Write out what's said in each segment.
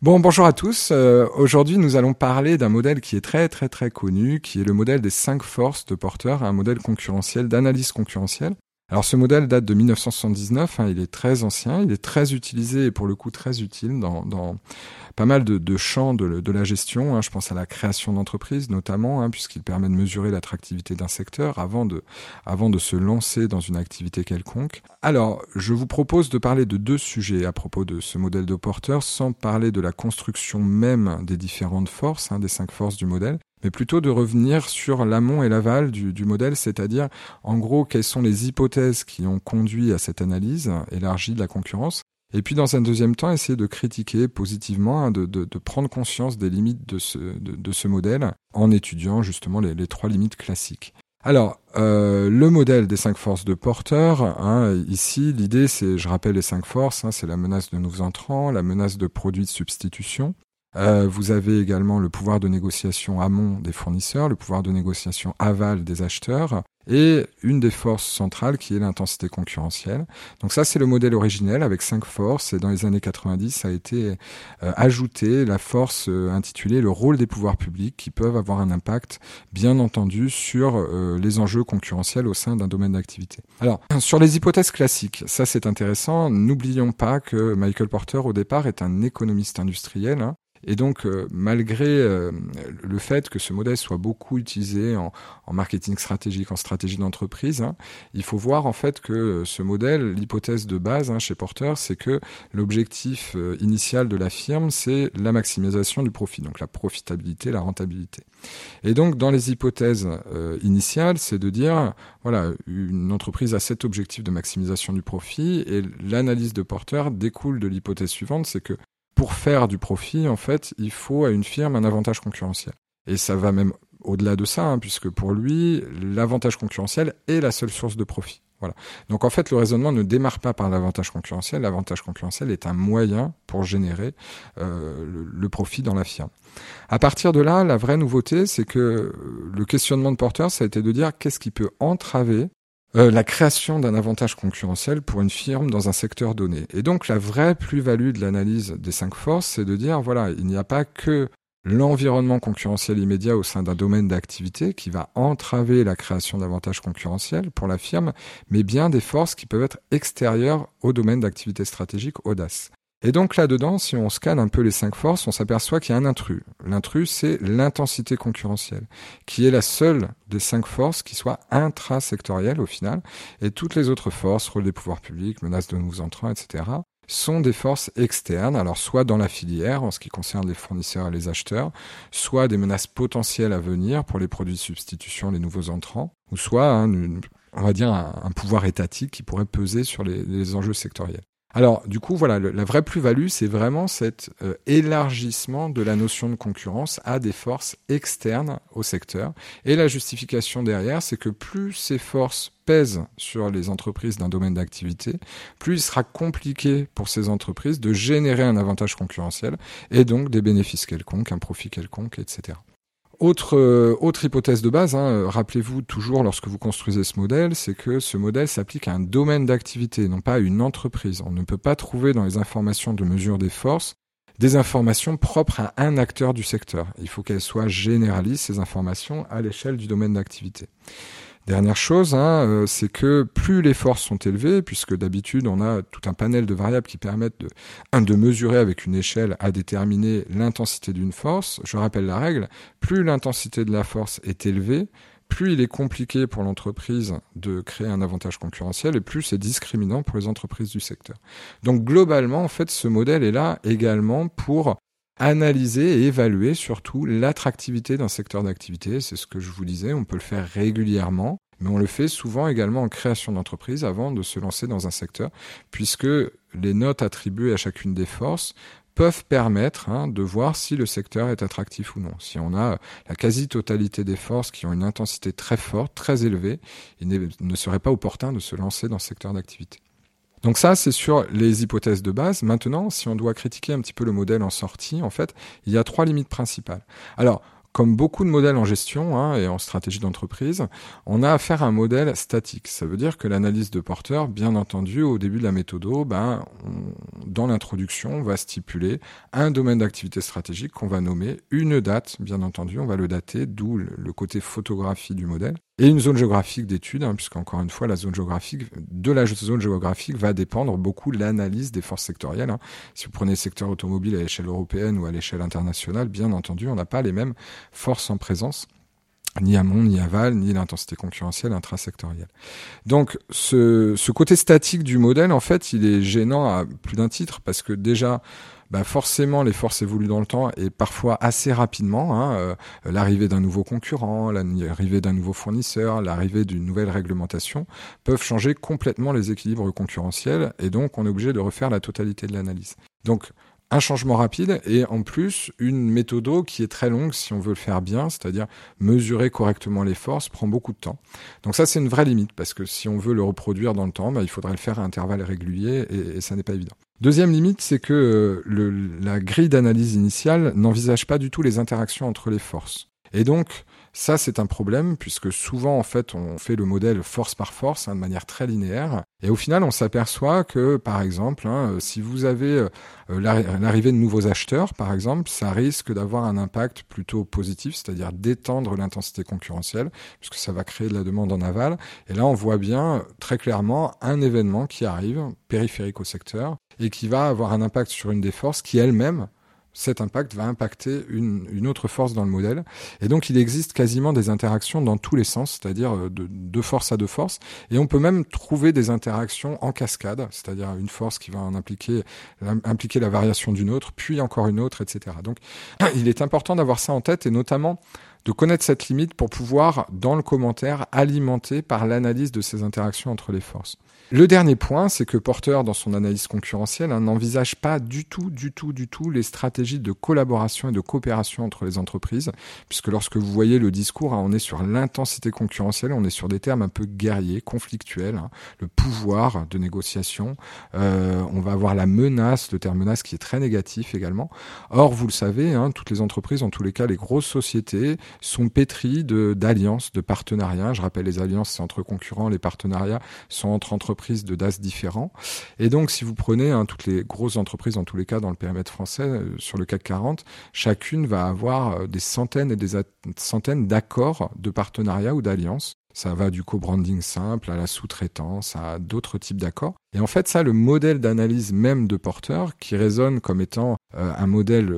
Bon, bonjour à tous. Euh, aujourd'hui, nous allons parler d'un modèle qui est très très très connu, qui est le modèle des cinq forces de Porter, un modèle concurrentiel, d'analyse concurrentielle. Alors ce modèle date de 1979, hein, il est très ancien, il est très utilisé et pour le coup très utile dans, pas mal de, champs de, de, la gestion. Hein. Je pense à la création d'entreprises notamment, hein, puisqu'il permet de mesurer l'attractivité d'un secteur avant de, avant de se lancer dans une activité quelconque. Alors je vous propose de parler de deux sujets à propos de ce modèle de porteur, sans parler de la construction même des différentes forces, hein, des cinq forces du modèle, mais plutôt de revenir sur l'amont et l'aval du, modèle, c'est-à-dire en gros quelles sont les hypothèses qui ont conduit à cette analyse élargie de la concurrence, et puis dans un deuxième temps essayer de critiquer positivement, hein, de, prendre conscience des limites de ce, modèle en étudiant justement les, les trois limites classiques. Alors, euh, le modèle des cinq forces de porteur, hein, ici, l'idée, c'est, je rappelle les cinq forces, hein, c'est la menace de nouveaux entrants, la menace de produits de substitution, euh, vous avez également le pouvoir de négociation amont des fournisseurs, le pouvoir de négociation aval des acheteurs et une des forces centrales qui est l'intensité concurrentielle. Donc ça, c'est le modèle originel avec cinq forces et dans les années 90, a été euh, ajouté la force euh, intitulée le rôle des pouvoirs publics qui peuvent avoir un impact, bien entendu, sur euh, les enjeux concurrentiels au sein d'un domaine d'activité. Alors, sur les hypothèses classiques, ça c'est intéressant. N'oublions pas que Michael Porter, au départ, est un économiste industriel. Hein, et donc, euh, malgré euh, le fait que ce modèle soit beaucoup utilisé en, marketing stratégique, en stratégie d'entreprise, hein, il faut voir en fait que ce modèle, l'hypothèse de base hein, chez Porter, c'est que l'objectif euh, initial de la firme, c'est la maximisation du profit, donc la profitabilité, la rentabilité. Et donc, dans les hypothèses initiales, c'est de dire, voilà, une entreprise a cet objectif de maximisation du profit, et l'analyse de Porter découle de l'hypothèse suivante, c'est que pour faire du profit, en fait, il faut à une firme un avantage concurrentiel. Et ça va même au-delà de ça, hein, puisque pour lui, l'avantage concurrentiel est la seule source de profit. Voilà. Donc en fait, le raisonnement ne démarre pas par l'avantage concurrentiel. L'avantage concurrentiel est un moyen pour générer euh, le, le, profit dans la firme. À partir de là, la vraie nouveauté, c'est que le questionnement de Porter, ça a été de dire qu'est-ce qui peut entraver euh, la création d'un avantage concurrentiel pour une firme dans un secteur donné. Et donc la vraie plus-value de l'analyse des cinq forces, c'est de dire, voilà, il n'y a pas que l'environnement concurrentiel immédiat au sein d'un domaine d'activité qui va entraver la création d'avantages concurrentiels pour la firme, mais bien des forces qui peuvent être extérieures au domaine d'activité stratégique audace. Et donc là-dedans, si on scanne un peu les cinq forces, on s'aperçoit qu'il y a un intrus. L'intrus, c'est l'intensité concurrentielle, qui est la seule des cinq forces qui soit intrasectorielle au final. Et toutes les autres forces, rôle des pouvoirs publics, menaces de nouveaux entrants, etc., sont des forces externes, alors soit dans la filière en ce qui concerne les fournisseurs et les acheteurs, soit des menaces potentielles à venir pour les produits de substitution, les nouveaux entrants, ou soit, hein, on va dire, un, pouvoir étatique qui pourrait peser sur les enjeux sectoriels. Alors, du coup, voilà, la vraie plus-value, c'est vraiment cet euh, élargissement de la notion de concurrence à des forces externes au secteur. Et la justification derrière, c'est que plus ces forces pèsent sur les entreprises d'un domaine d'activité, plus il sera compliqué pour ces entreprises de générer un avantage concurrentiel et donc des bénéfices quelconques, un profit quelconque, etc. Autre, euh, autre hypothèse de base, hein, rappelez-vous toujours lorsque vous construisez ce modèle, c'est que ce modèle s'applique à un domaine d'activité, non pas à une entreprise. On ne peut pas trouver dans les informations de mesure des forces des informations propres à un acteur du secteur. Il faut qu'elles soient généralistes, ces informations, à l'échelle du domaine d'activité. Dernière chose, hein, euh, c'est que plus les forces sont élevées, puisque d'habitude on a tout un panel de variables qui permettent de, un, de mesurer avec une échelle à déterminer l'intensité d'une force. Je rappelle la règle, plus l'intensité de la force est élevée, plus il est compliqué pour l'entreprise de créer un avantage concurrentiel et plus c'est discriminant pour les entreprises du secteur. Donc globalement, en fait, ce modèle est là également pour analyser et évaluer surtout l'attractivité d'un secteur d'activité. C'est ce que je vous disais, on peut le faire régulièrement, mais on le fait souvent également en création d'entreprise avant de se lancer dans un secteur, puisque les notes attribuées à chacune des forces peuvent permettre hein, de voir si le secteur est attractif ou non. Si on a la quasi-totalité des forces qui ont une intensité très forte, très élevée, il ne serait pas opportun de se lancer dans ce secteur d'activité. Donc ça, c'est sur les hypothèses de base. Maintenant, si on doit critiquer un petit peu le modèle en sortie, en fait, il y a trois limites principales. Alors, comme beaucoup de modèles en gestion hein, et en stratégie d'entreprise, on a affaire à un modèle statique. Ça veut dire que l'analyse de porteur, bien entendu, au début de la méthode, ben, dans l'introduction, on va stipuler un domaine d'activité stratégique qu'on va nommer, une date, bien entendu, on va le dater, d'où le côté photographie du modèle, et une zone géographique d'étude, hein, puisqu'encore une fois, la zone géographique, de la zone géographique va dépendre beaucoup l'analyse des forces sectorielles. Hein. Si vous prenez le secteur automobile à l'échelle européenne ou à l'échelle internationale, bien entendu, on n'a pas les mêmes forces en présence ni amont, ni aval, ni l'intensité concurrentielle intrasectorielle. Donc ce, ce côté statique du modèle, en fait, il est gênant à plus d'un titre, parce que déjà, bah forcément les forces évoluent dans le temps et parfois assez rapidement. Hein, euh, l'arrivée d'un nouveau concurrent, l'arrivée d'un nouveau fournisseur, l'arrivée d'une nouvelle réglementation peuvent changer complètement les équilibres concurrentiels et donc on est obligé de refaire la totalité de l'analyse. Donc un changement rapide et en plus une méthode qui est très longue si on veut le faire bien, c'est-à-dire mesurer correctement les forces prend beaucoup de temps. Donc ça c'est une vraie limite parce que si on veut le reproduire dans le temps, bah, il faudrait le faire à intervalles réguliers et, et ça n'est pas évident. Deuxième limite, c'est que euh, le, la grille d'analyse initiale n'envisage pas du tout les interactions entre les forces. Et donc, ça, c'est un problème puisque souvent, en fait, on fait le modèle force par force hein, de manière très linéaire. Et au final, on s'aperçoit que, par exemple, hein, si vous avez euh, l'arrivée de nouveaux acheteurs, par exemple, ça risque d'avoir un impact plutôt positif, c'est-à-dire d'étendre l'intensité concurrentielle, puisque ça va créer de la demande en aval. Et là, on voit bien très clairement un événement qui arrive, périphérique au secteur, et qui va avoir un impact sur une des forces qui elle-même cet impact va impacter une, une, autre force dans le modèle. Et donc, il existe quasiment des interactions dans tous les sens, c'est-à-dire euh, de, de, force à deux forces. Et on peut même trouver des interactions en cascade, c'est-à-dire une force qui va en impliquer, impliquer la variation d'une autre, puis encore une autre, etc. Donc, il est important d'avoir ça en tête et notamment de connaître cette limite pour pouvoir, dans le commentaire, alimenter par l'analyse de ces interactions entre les forces. Le dernier point, c'est que Porter, dans son analyse concurrentielle, hein, n'envisage pas du tout, du tout, du tout les stratégies de collaboration et de coopération entre les entreprises, puisque lorsque vous voyez le discours, hein, on est sur l'intensité concurrentielle, on est sur des termes un peu guerriers, conflictuels, hein, le pouvoir de négociation, euh, on va avoir la menace, le terme menace qui est très négatif également. Or, vous le savez, toutes les entreprises, en tous les cas les grosses sociétés, sont pétries d'alliances, de, de partenariats. Je rappelle, les alliances, c'est entre concurrents, les partenariats sont entre entreprises de DAS différents. Et donc, si vous prenez hein, toutes les grosses entreprises, en tous les cas dans le périmètre français, euh, sur le CAC 40, chacune va avoir euh, des centaines et des centaines d'accords de partenariat ou d'alliances. Ça va du co-branding simple à la sous-traitance, à d'autres types d'accords. Et en fait, ça, le modèle d'analyse même de Porter, qui résonne comme étant euh, un modèle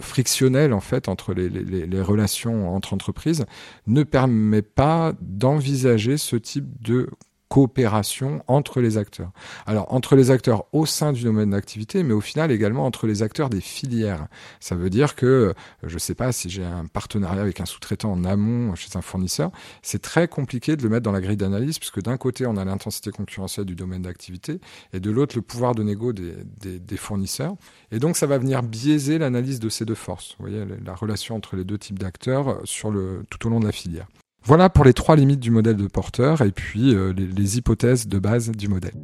frictionnel en fait entre les, relations entre entreprises, ne permet pas d'envisager ce type de coopération entre les acteurs. Alors entre les acteurs au sein du domaine d'activité, mais au final également entre les acteurs des filières. Ça veut dire que, euh, je ne sais pas, si j'ai un partenariat avec un sous-traitant en amont chez un fournisseur, c'est très compliqué de le mettre dans la grille d'analyse, puisque d'un côté on a l'intensité concurrentielle du domaine d'activité, et de l'autre le pouvoir de négo des, des, des, fournisseurs. Et donc ça va venir biaiser l'analyse de ces deux forces. Vous voyez la relation entre les deux types d'acteurs sur le tout au long de la filière. Voilà pour les trois limites du modèle de porteur et puis euh, les, les hypothèses de base du modèle.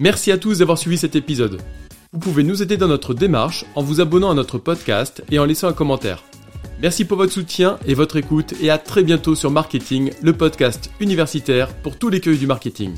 Merci à tous d'avoir suivi cet épisode. Vous pouvez nous aider dans notre démarche en vous abonnant à notre podcast et en laissant un commentaire. Merci pour votre soutien et votre écoute et à très bientôt sur Marketing, le podcast universitaire pour tous les cueils du marketing.